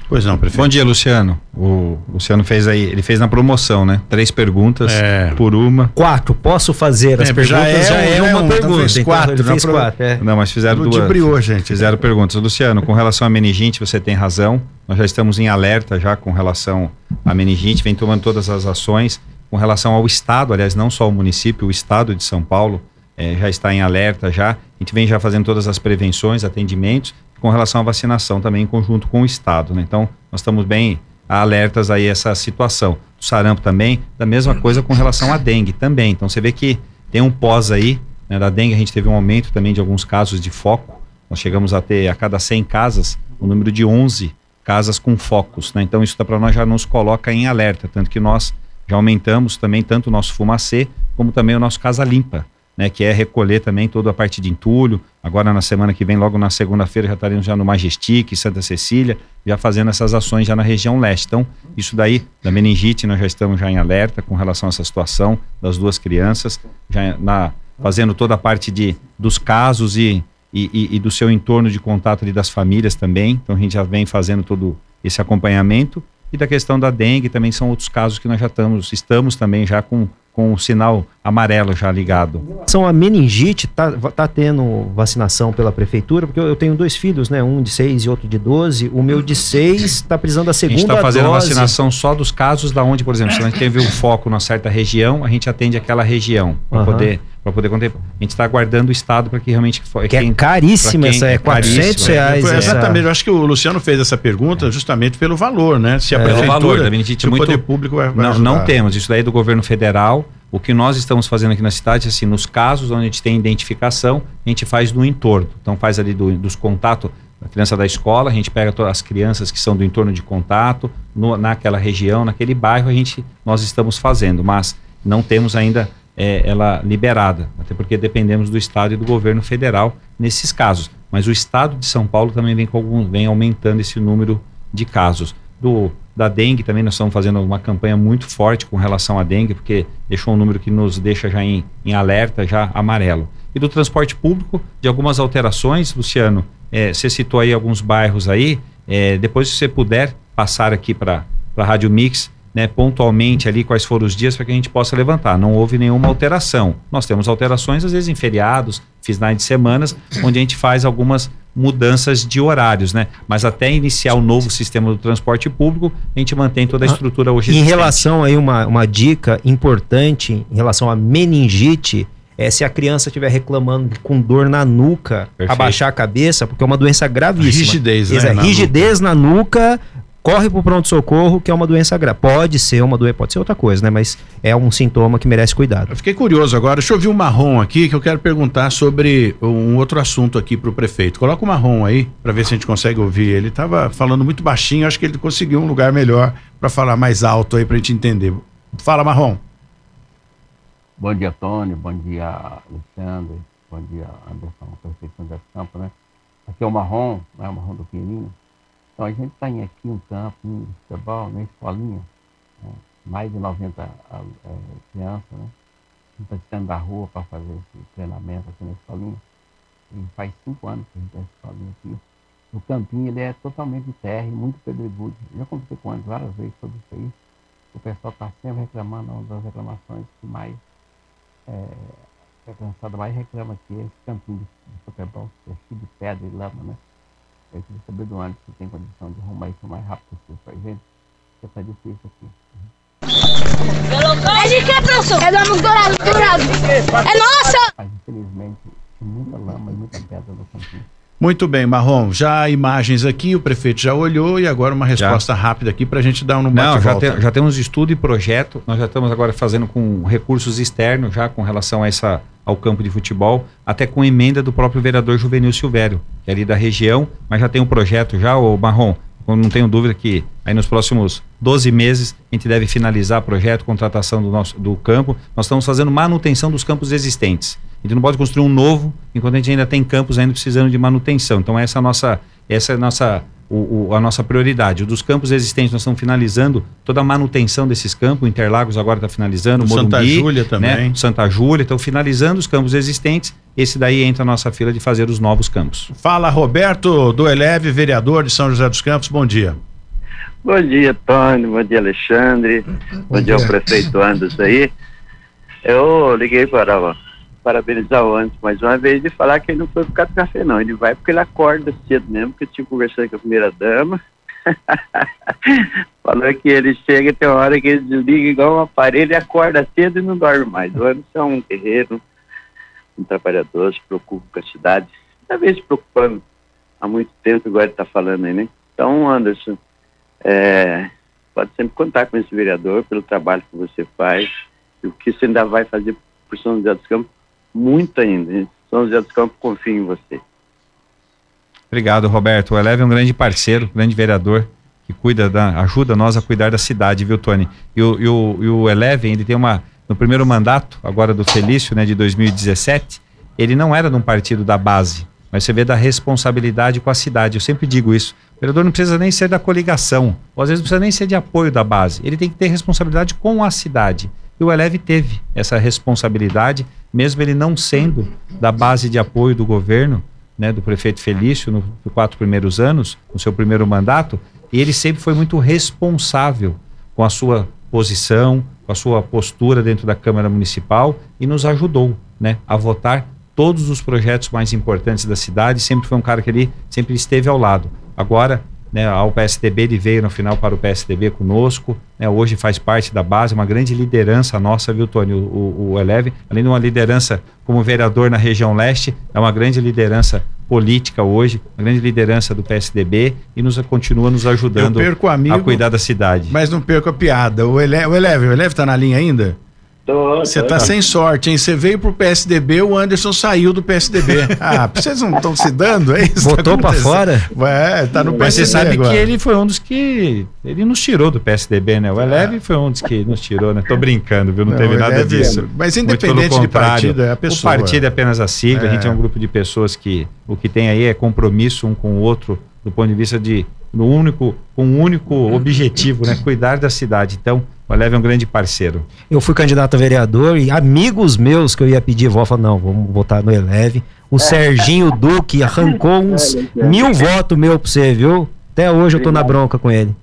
Pois não, prefeito. Bom dia, Luciano. O Luciano fez aí, ele fez na promoção, né? Três perguntas é. por uma. Quatro. Posso fazer as é, perguntas? Já é, já é, uma, uma pergunta. Então quatro, ele fez quatro. É. Não, mas fizeram duas. Briou, gente. Fizeram perguntas. Luciano, com relação à meningite, você tem razão. Nós já estamos em alerta já com relação à meningite, vem tomando todas as ações com relação ao estado, aliás, não só o município, o estado de São Paulo é, já está em alerta já. A gente vem já fazendo todas as prevenções, atendimentos com relação à vacinação também em conjunto com o Estado. Né? Então, nós estamos bem alertas aí a essa situação. O sarampo também, da mesma coisa com relação à dengue também. Então, você vê que tem um pós aí, né, da dengue a gente teve um aumento também de alguns casos de foco. Nós chegamos a ter a cada 100 casas, um número de 11 casas com focos. Né? Então, isso para nós já nos coloca em alerta, tanto que nós já aumentamos também tanto o nosso fumacê, como também o nosso casa limpa né, que é recolher também toda a parte de entulho. Agora na semana que vem, logo na segunda-feira, já estaremos já no Majestic, Santa Cecília, já fazendo essas ações já na região leste. Então, isso daí, da meningite, nós já estamos já em alerta com relação a essa situação das duas crianças, já na, fazendo toda a parte de, dos casos e, e, e, do seu entorno de contato ali das famílias também. Então, a gente já vem fazendo todo esse acompanhamento. E da questão da dengue também são outros casos que nós já estamos, estamos também já com com o sinal amarelo já ligado. São a meningite, tá, tá tendo vacinação pela prefeitura, porque eu, eu tenho dois filhos, né? Um de 6 e outro de 12. O meu de 6 está precisando da segunda dose. A gente está fazendo dose. vacinação só dos casos da onde, por exemplo, se a gente teve um foco numa certa região, a gente atende aquela região para uhum. poder para poder contemplar. A gente está aguardando o Estado para que realmente... Que quem, é caríssima essa, é 400 é reais. É, exatamente, eu acho que o Luciano fez essa pergunta justamente pelo valor, né? Se a é, prefeitura, valor, da se muito, o poder público vai, vai não, não temos, isso daí é do governo federal, o que nós estamos fazendo aqui na cidade, assim, nos casos onde a gente tem identificação, a gente faz no entorno. Então faz ali do, dos contatos da criança da escola, a gente pega todas as crianças que são do entorno de contato, no, naquela região, naquele bairro, a gente, nós estamos fazendo, mas não temos ainda é, ela liberada, até porque dependemos do Estado e do governo federal nesses casos. Mas o Estado de São Paulo também vem, com algum, vem aumentando esse número de casos. Do, da dengue também nós estamos fazendo uma campanha muito forte com relação à dengue, porque deixou um número que nos deixa já em, em alerta, já amarelo. E do transporte público, de algumas alterações, Luciano, é, você citou aí alguns bairros aí, é, depois se você puder passar aqui para a Rádio Mix, né, pontualmente ali quais foram os dias para que a gente possa levantar. Não houve nenhuma alteração. Nós temos alterações, às vezes, em feriados, finais de semanas, onde a gente faz algumas mudanças de horários, né? Mas até iniciar o novo sistema do transporte público, a gente mantém toda a estrutura hoje. Em relação aí, uma, uma dica importante em relação à meningite, é se a criança estiver reclamando com dor na nuca, Perfeito. abaixar a cabeça, porque é uma doença gravíssima. Rigidez, né? Na rigidez nuca. na nuca corre para o pronto-socorro, que é uma doença grave. Pode ser uma doença, pode ser outra coisa, né? Mas é um sintoma que merece cuidado. Eu fiquei curioso agora. Deixa eu ouvir o marrom aqui, que eu quero perguntar sobre um outro assunto aqui para o prefeito. Coloca o marrom aí, para ver se a gente consegue ouvir. Ele estava falando muito baixinho, acho que ele conseguiu um lugar melhor para falar mais alto aí, para a gente entender. Fala, marrom. Bom dia, Tony. Bom dia, Alexandre. Bom dia, Anderson, prefeito de Campo, né? Aqui é o marrom, né? O marrom do Pininho. Então a gente tem aqui um campo de futebol, na escolinha, né? mais de 90 é, crianças, né? A gente está ficando da rua para fazer esse treinamento aqui na escolinha. E faz cinco anos que a gente tem essa escolinha aqui. O campinho ele é totalmente de terra e muito pedregudo. Já conversei com eles várias vezes sobre isso aí. O pessoal está sempre reclamando, uma das reclamações que mais é, a criançada mais reclama aqui é esse campinho de, futebol, é cheio de pedra e lama, né? Eu queria saber do Anderson se tem condição de arrumar isso o mais rápido possível pra gente, porque tá difícil aqui. É de que, professor? É do amigo dourado, dourado. É nossa! Mas infelizmente tem muita lama e muita pedra no campinho. Muito bem, Marrom. Já imagens aqui, o prefeito já olhou e agora uma resposta já. rápida aqui para a gente dar um Não, já, tem, já temos estudo e projeto. Nós já estamos agora fazendo com recursos externos já com relação a essa ao campo de futebol, até com emenda do próprio vereador Juvenil Silvério, que é ali da região, mas já tem um projeto já, o Marrom, não tenho dúvida que aí nos próximos 12 meses a gente deve finalizar o projeto, contratação do nosso do campo. Nós estamos fazendo manutenção dos campos existentes. A gente não pode construir um novo enquanto a gente ainda tem campos ainda precisando de manutenção. Então essa é a nossa essa é a nossa o, o, a nossa prioridade. O dos campos existentes, nós estamos finalizando toda a manutenção desses campos. Interlagos agora está finalizando, o Morumbi, Santa Júlia né? também. Né? Santa Júlia, estão finalizando os campos existentes. Esse daí entra a nossa fila de fazer os novos campos. Fala, Roberto do Eleve, vereador de São José dos Campos, bom dia. Bom dia, Tony. Bom dia, Alexandre. Bom, Bom dia, ao prefeito Anderson aí. Eu liguei para parabenizar o Anderson mais uma vez e falar que ele não foi por causa do café, não. Ele vai porque ele acorda cedo mesmo, porque eu tive conversando com a primeira dama. [LAUGHS] Falou que ele chega, tem uma hora que ele desliga igual um aparelho e acorda cedo e não dorme mais. O Anderson é um guerreiro, um trabalhador, se preocupa com a cidade. Talvez se preocupando há muito tempo, igual ele está falando aí, né? Então, Anderson, é, pode sempre contar com esse vereador pelo trabalho que você faz e o que você ainda vai fazer por São José dos Campos, muito ainda. São José dos Campos confia em você. Obrigado, Roberto. O Eleve é um grande parceiro, grande vereador que cuida da, ajuda nós a cuidar da cidade, viu, Tony? E o, e o, e o Eleven, ele tem uma, no primeiro mandato, agora do Felício, né, de 2017, ele não era de um partido da base, mas você vê da responsabilidade com a cidade. Eu sempre digo isso. O vereador não precisa nem ser da coligação, ou às vezes não precisa nem ser de apoio da base. Ele tem que ter responsabilidade com a cidade. E o Eleve teve essa responsabilidade, mesmo ele não sendo da base de apoio do governo, né, do prefeito Felício, nos no quatro primeiros anos, no seu primeiro mandato, e ele sempre foi muito responsável com a sua posição, com a sua postura dentro da Câmara Municipal e nos ajudou né, a votar todos os projetos mais importantes da cidade. Sempre foi um cara que ele sempre esteve ao lado. Agora, né, ao PSDB, ele veio no final para o PSDB conosco, né, hoje faz parte da base, uma grande liderança nossa, viu, Tony? O, o, o Eleve, além de uma liderança como vereador na região leste, é uma grande liderança política hoje, uma grande liderança do PSDB e nos continua nos ajudando amigo, a cuidar da cidade. Mas não perco a piada. O Eleve, o Eleve, o Eleve tá na linha ainda? Você tá sem sorte, hein? Você veio pro PSDB, o Anderson saiu do PSDB. [LAUGHS] ah, vocês não estão se dando, é isso? Botou tá para fora? É, tá no Mas PSDB. você sabe agora. que ele foi um dos que. Ele nos tirou do PSDB, né? O Eleve é. foi um dos que nos tirou, né? Tô brincando, viu? Não, não teve nada disso. Mas independente de partido, é a pessoa. O partido é apenas a sigla, é. a gente é um grupo de pessoas que o que tem aí é compromisso um com o outro do ponto de vista de no único, com um único objetivo, né? Cuidar da cidade. Então, o Eleve é um grande parceiro. Eu fui candidato a vereador e amigos meus que eu ia pedir voto, falaram, não, vamos votar no Eleve. O [LAUGHS] Serginho Duque arrancou uns mil votos meu pra você, viu? Até hoje eu tô na bronca com ele.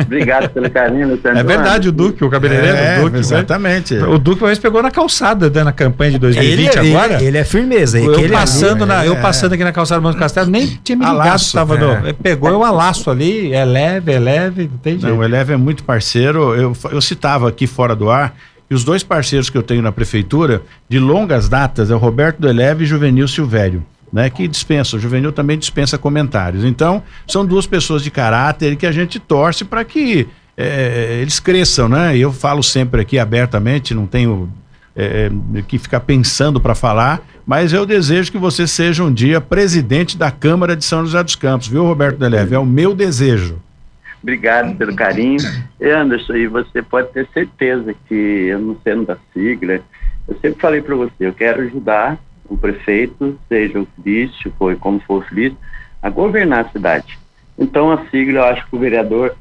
Obrigado pelo carinho, Luciano. É verdade, o Duque, o cabeleireiro é, o Duque. Exatamente. Né? O Duque uma vez pegou na calçada né, na campanha de 2020 ele, agora. Ele, ele, é firmeza. Eu, ele passando, é, na, eu passando aqui na calçada do Monte Castelo, nem tinha me ligado alaço, tava é. no, Pegou eu a laço ali, é leve, é leve, não tem jeito. Não, o Eleve é muito parceiro. Eu, eu citava aqui fora do ar, e os dois parceiros que eu tenho na prefeitura, de longas datas, é o Roberto do Eleve e Juvenil Silvério né, que dispensa, o juvenil também dispensa comentários. Então, são duas pessoas de caráter que a gente torce para que é, eles cresçam, né? Eu falo sempre aqui abertamente, não tenho é, que ficar pensando para falar, mas eu desejo que você seja um dia presidente da Câmara de São José dos Campos, viu, Roberto Deleve? É o meu desejo. Obrigado pelo carinho. Anderson, e você pode ter certeza que, eu não sendo da sigla, eu sempre falei para você, eu quero ajudar o prefeito, seja o Felício, foi como for o Felício, a governar a cidade. Então a sigla, eu acho que o vereador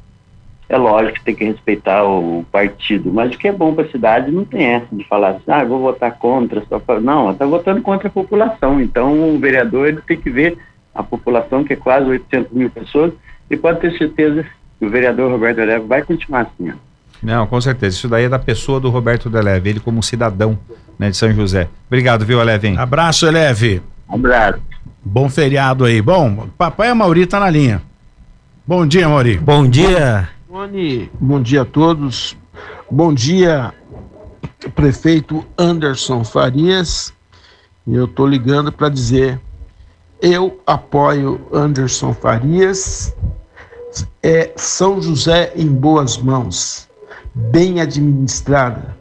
é lógico que tem que respeitar o partido, mas o que é bom para a cidade não tem essa de falar assim, ah, vou votar contra, só pra... não, está votando contra a população. Então o vereador ele tem que ver a população, que é quase 800 mil pessoas, e pode ter certeza que o vereador Roberto Eleve vai continuar assim. Ó. Não, com certeza. Isso daí é da pessoa do Roberto Deleve, ele como cidadão né, de São José. Obrigado, viu, Eleve? Abraço, Eleve. Abraço. Bom feriado aí. Bom, papai Mauri tá na linha. Bom dia, Mauri. Bom dia. Tony, bom dia a todos. Bom dia, prefeito Anderson Farias. Eu tô ligando para dizer, eu apoio Anderson Farias. É São José em boas mãos, bem administrada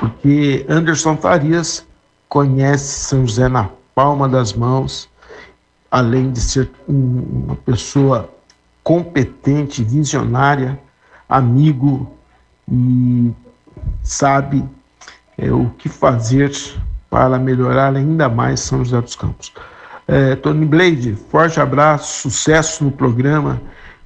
porque Anderson Farias conhece São José na palma das mãos, além de ser uma pessoa competente, visionária, amigo e sabe é, o que fazer para melhorar ainda mais São José dos Campos. É, Tony Blade, forte abraço, sucesso no programa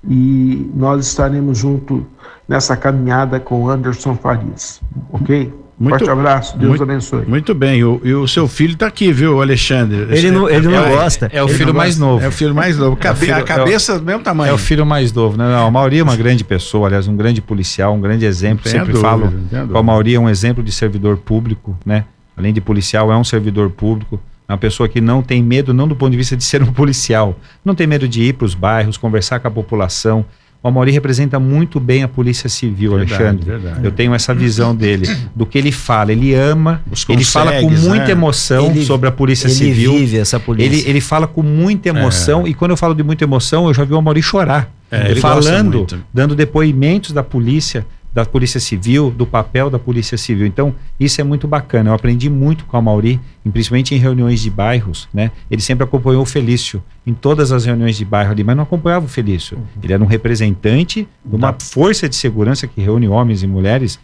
e nós estaremos junto nessa caminhada com Anderson Farias, ok? Muito, Forte abraço, Deus muito, abençoe. Muito bem, o, e o seu filho está aqui, viu, Alexandre? Ele não, ele não é, gosta. É, é o filho mais novo. É o filho mais [LAUGHS] novo. Cabe, filho, a cabeça é o, do mesmo tamanho. É o filho mais novo, né? Não, a Mauri é uma grande pessoa, aliás, um grande policial, um grande exemplo. Sempre dúvida, falo. A Mauri é um exemplo de servidor público, né? Além de policial, é um servidor público. É uma pessoa que não tem medo, não do ponto de vista de ser um [LAUGHS] policial, não tem medo de ir para os bairros, conversar com a população, o Amaury representa muito bem a Polícia Civil, verdade, Alexandre. Verdade. Eu tenho essa visão dele, do que ele fala. Ele ama, ele fala com muita né? emoção ele, sobre a Polícia ele Civil. Ele vive essa polícia. Ele, ele fala com muita emoção, é. e quando eu falo de muita emoção, eu já vi o Amaury chorar. É, ele falando, dando depoimentos da polícia, da Polícia Civil, do papel da Polícia Civil. Então, isso é muito bacana. Eu aprendi muito com a Mauri, principalmente em reuniões de bairros, né? Ele sempre acompanhou o Felício em todas as reuniões de bairro ali, mas não acompanhava o Felício. Uhum. Ele era um representante de uma força de segurança que reúne homens e mulheres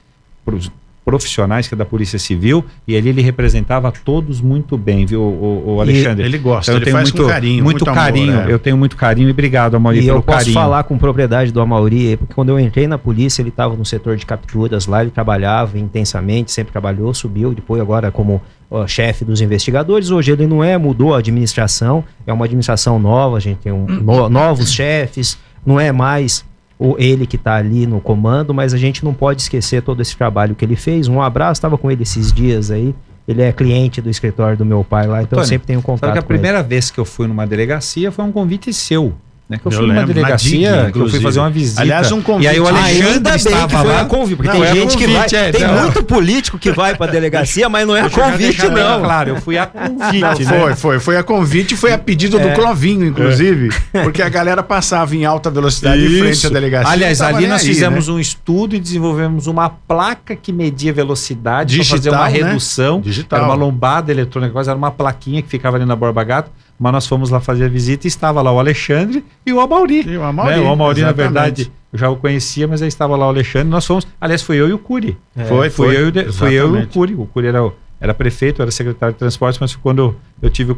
profissionais que é da Polícia Civil e ali ele representava todos muito bem, viu, o, o Alexandre? E ele gosta, então, eu tenho muito, com carinho, muito, muito carinho. Amor, é. Eu tenho muito carinho e obrigado, Amauri, e pelo eu posso carinho. falar com propriedade do Amauri, porque quando eu entrei na polícia, ele estava no setor de capturas lá, ele trabalhava intensamente, sempre trabalhou, subiu, depois agora como ó, chefe dos investigadores. Hoje ele não é, mudou a administração, é uma administração nova, a gente tem um, no, novos chefes, não é mais ou ele que está ali no comando, mas a gente não pode esquecer todo esse trabalho que ele fez. Um abraço, estava com ele esses dias aí. Ele é cliente do escritório do meu pai lá, então Tony, eu sempre tenho contato. Sabe que a primeira ele. vez que eu fui numa delegacia foi um convite seu. Né, que eu, eu fui numa delegacia, que eu fui fazer uma visita. Aliás, um convite. E aí o Alexandre estava que foi lá. convite, porque não, tem gente convite, que vai, é, tem não. muito político que vai para delegacia, mas não é a convite não. Claro, eu fui a convite, não, né? Foi, foi, foi a convite, foi a pedido é. do Clovinho, inclusive, é. [LAUGHS] porque a galera passava em alta velocidade Isso. em frente à delegacia. Aliás, ali nós aí, fizemos né? um estudo e desenvolvemos uma placa que media velocidade para fazer uma né? redução. Digital. Era uma lombada eletrônica, quase era uma plaquinha que ficava ali na Borba Gato mas nós fomos lá fazer a visita e estava lá o Alexandre e o Amauri. E o Amauri, né? o Amauri na verdade, eu já o conhecia, mas aí estava lá o Alexandre. Nós fomos, aliás, foi eu e o Curi. É, foi, foi, eu, foi eu e o Curi. O Curi era, era prefeito, era secretário de transporte, mas quando eu tive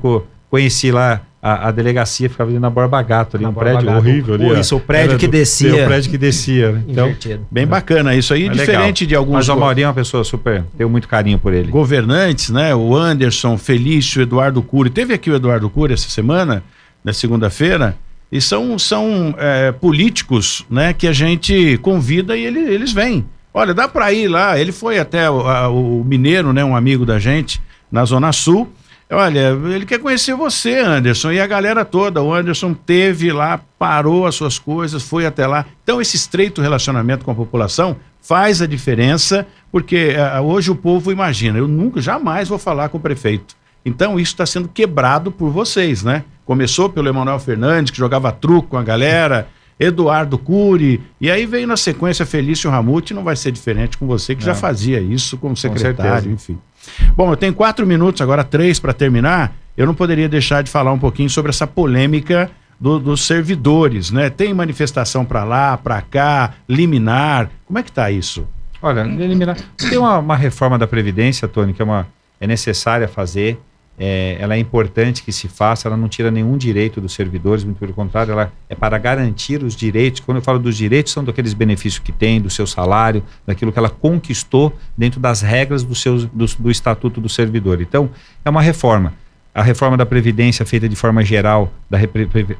conheci lá a, a, delegacia, ficava ali na Borba Gato, ali, na um Borba prédio Gato. horrível ali. Isso, o prédio que descia. O prédio que descia. Né? Então, bem bacana. Isso aí, é diferente legal. de alguns... Mas o Maurinho é uma pessoa super... Tenho muito carinho por ele. Governantes, né? O Anderson, Felício, Eduardo Cury. Teve aqui o Eduardo Cury essa semana, na segunda-feira, e são, são é, políticos, né? Que a gente convida e ele, eles vêm. Olha, dá para ir lá. Ele foi até o, a, o Mineiro, né? Um amigo da gente, na Zona Sul Olha, ele quer conhecer você, Anderson, e a galera toda. O Anderson teve lá, parou as suas coisas, foi até lá. Então, esse estreito relacionamento com a população faz a diferença, porque uh, hoje o povo imagina, eu nunca, jamais vou falar com o prefeito. Então, isso está sendo quebrado por vocês, né? Começou pelo Emanuel Fernandes, que jogava truco com a galera, Eduardo Cury, e aí veio na sequência Felício Ramute, não vai ser diferente com você, que já fazia isso como secretário, com enfim. Bom, eu tenho quatro minutos, agora três para terminar. Eu não poderia deixar de falar um pouquinho sobre essa polêmica do, dos servidores, né? Tem manifestação para lá, para cá, liminar. Como é que está isso? Olha, liminar. Tem uma, uma reforma da Previdência, Tony, que é, uma, é necessária fazer é, ela é importante que se faça, ela não tira nenhum direito dos servidores, muito pelo contrário, ela é para garantir os direitos. Quando eu falo dos direitos, são daqueles benefícios que tem, do seu salário, daquilo que ela conquistou dentro das regras do, seu, do, do Estatuto do Servidor. Então, é uma reforma a reforma da Previdência feita de forma geral, da,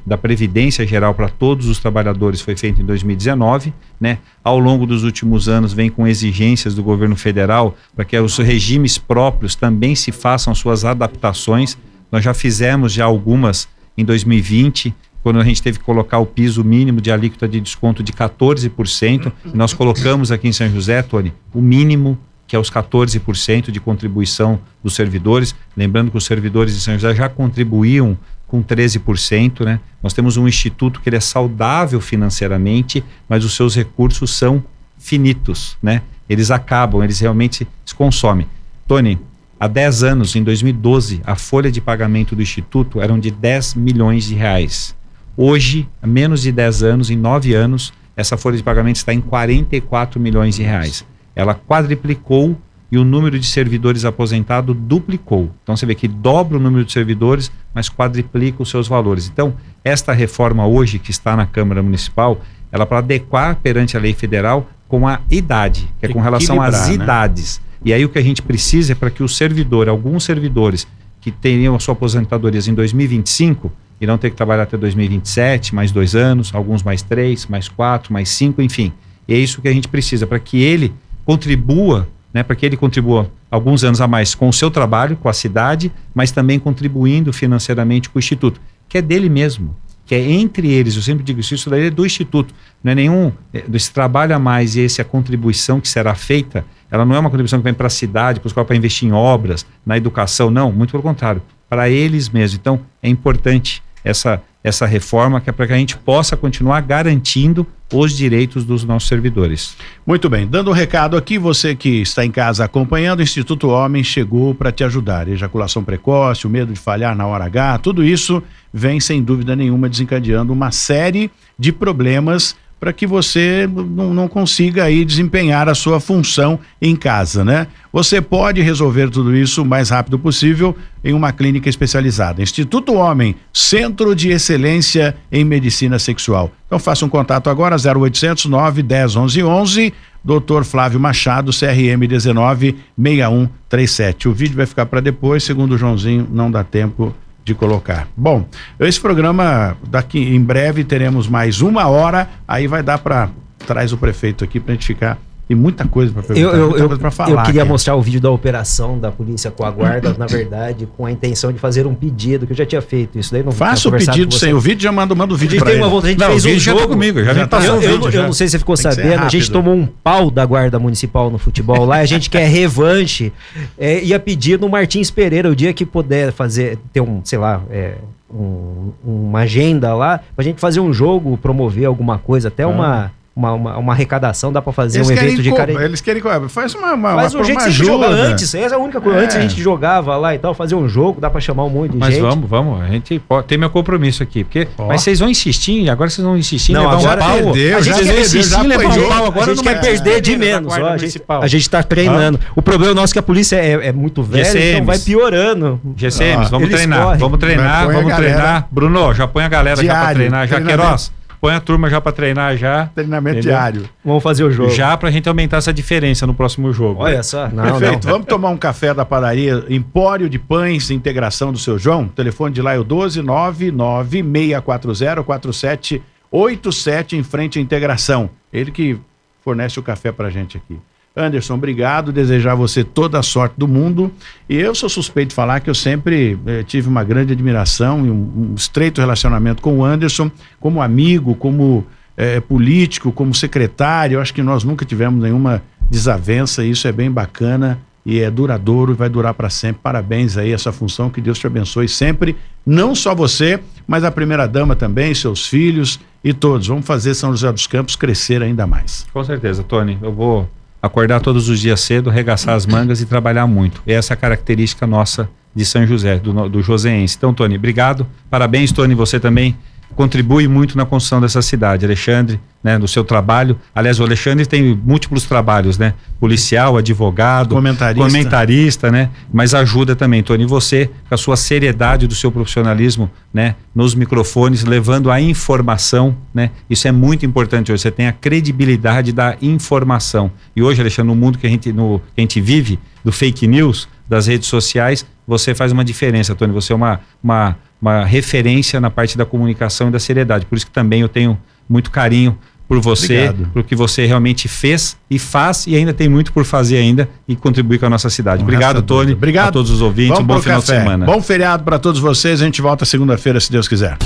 da Previdência Geral para todos os trabalhadores foi feita em 2019, né? Ao longo dos últimos anos vem com exigências do governo federal para que os regimes próprios também se façam suas adaptações. Nós já fizemos já algumas em 2020, quando a gente teve que colocar o piso mínimo de alíquota de desconto de 14%, nós colocamos aqui em São José, Tony, o mínimo que é os 14% de contribuição dos servidores. Lembrando que os servidores de São José já contribuíam com 13%, né? Nós temos um instituto que ele é saudável financeiramente, mas os seus recursos são finitos, né? Eles acabam, eles realmente se consomem. Tony, há 10 anos, em 2012, a folha de pagamento do instituto eram de 10 milhões de reais. Hoje, há menos de 10 anos, em 9 anos, essa folha de pagamento está em 44 milhões de reais ela quadriplicou e o número de servidores aposentados duplicou. Então você vê que dobra o número de servidores, mas quadriplica os seus valores. Então, esta reforma hoje que está na Câmara Municipal, ela para adequar perante a lei federal com a idade, que é com relação às né? idades. E aí o que a gente precisa é para que o servidor, alguns servidores que teriam a sua aposentadoria em 2025, irão ter que trabalhar até 2027, mais dois anos, alguns mais três, mais quatro, mais cinco, enfim. E é isso que a gente precisa para que ele contribua, né, para que ele contribua alguns anos a mais com o seu trabalho, com a cidade, mas também contribuindo financeiramente com o Instituto, que é dele mesmo, que é entre eles. Eu sempre digo isso, isso daí é do Instituto, não é nenhum. É, esse trabalho a mais e essa contribuição que será feita, ela não é uma contribuição que vem para a cidade, para investir em obras, na educação, não, muito pelo contrário, para eles mesmos. Então, é importante essa, essa reforma, que é para que a gente possa continuar garantindo os direitos dos nossos servidores. Muito bem, dando um recado aqui, você que está em casa acompanhando, o Instituto Homem chegou para te ajudar. Ejaculação precoce, o medo de falhar na hora H, tudo isso vem sem dúvida nenhuma desencadeando uma série de problemas para que você não, não, consiga aí desempenhar a sua função em casa, né? Você pode resolver tudo isso o mais rápido possível em uma clínica especializada. Instituto Homem, Centro de Excelência em Medicina Sexual. Então faça um contato agora 0800 910 11 11 Dr. Flávio Machado, CRM 19 6137. O vídeo vai ficar para depois, segundo o Joãozinho, não dá tempo de colocar. Bom, esse programa daqui em breve teremos mais uma hora, aí vai dar para traz o prefeito aqui para a gente ficar tem muita coisa para perguntar, eu, eu, eu, falar. Eu queria mostrar o vídeo da operação da polícia com a guarda, [COUGHS] na verdade, com a intenção de fazer um pedido, que eu já tinha feito isso daí. Não Faça o pedido sem o vídeo, já manda, manda o vídeo para ele. Uma volta, a gente não, fez o um jogo tá comigo, já, já tá eu, vídeo, eu, não sei se você ficou sabendo, a gente tomou um pau da guarda municipal no futebol lá, a gente quer [LAUGHS] revanche, é, ia pedir no Martins Pereira, o dia que puder fazer, ter um, sei lá, é, um, uma agenda lá, pra gente fazer um jogo, promover alguma coisa, até ah. uma uma, uma, uma, arrecadação, dá para fazer eles um evento de cara. Eles querem faz uma, uma, faz um jeito uma ajuda. joga antes, essa é a única coisa. É. Antes a gente jogava lá e tal, fazer um jogo, dá para chamar um monte de mas gente. Mas vamos, vamos, a gente pode, tem meu compromisso aqui, porque oh. mas vocês vão insistir, agora vocês vão insistir não, levar agora um pau. Perdeu, a gente quer insistir em levar um pau agora, a gente quer perder de menos, ó, a, gente, a gente tá treinando. Ah. O problema nosso é que a polícia é, é muito velha, GCMs. então vai piorando. GCMs, vamos treinar, vamos treinar, vamos treinar. Bruno, já põe a galera já para treinar, já Queiroz põe a turma já para treinar já. Treinamento entendeu? diário. Vamos fazer o jogo. Já pra gente aumentar essa diferença no próximo jogo. Olha só. Não, Perfeito. Não. Vamos tomar um café da padaria Empório de Pães Integração do seu João. Telefone de lá é o 12996404787 em frente à integração. Ele que fornece o café pra gente aqui. Anderson, obrigado. Desejar a você toda a sorte do mundo. E eu sou suspeito de falar que eu sempre eh, tive uma grande admiração e um, um, estreito relacionamento com o Anderson, como amigo, como eh, político, como secretário. Eu acho que nós nunca tivemos nenhuma desavença. E isso é bem bacana e é duradouro e vai durar para sempre. Parabéns aí essa função. Que Deus te abençoe sempre. Não só você, mas a primeira dama também, seus filhos e todos. Vamos fazer São José dos Campos crescer ainda mais. Com certeza, Tony. Eu vou acordar todos os dias cedo, arregaçar as mangas e trabalhar muito. Essa é a característica nossa de São José, do, do Joseense. Então, Tony, obrigado. Parabéns, Tony, você também contribui muito na construção dessa cidade. Alexandre, né, no seu trabalho. Aliás, o Alexandre tem múltiplos trabalhos, né? Policial, advogado, comentarista, comentarista né? Mas ajuda também, Tony, você com a sua seriedade do seu profissionalismo, né, nos microfones, levando a informação, né? Isso é muito importante hoje. Você tem a credibilidade da informação. E hoje, Alexandre, no mundo que a gente no que a gente vive, do fake news, das redes sociais, você faz uma diferença, Tony. Você é uma, uma, uma referência na parte da comunicação e da seriedade. Por isso que também eu tenho muito carinho por você, Obrigado. por que você realmente fez e faz e ainda tem muito por fazer ainda e contribuir com a nossa cidade. Um Obrigado, Tony. Obrigado a todos os ouvintes. Vamos um bom final café. de semana. Bom feriado para todos vocês. A gente volta segunda-feira, se Deus quiser.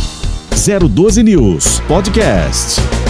012 News Podcast.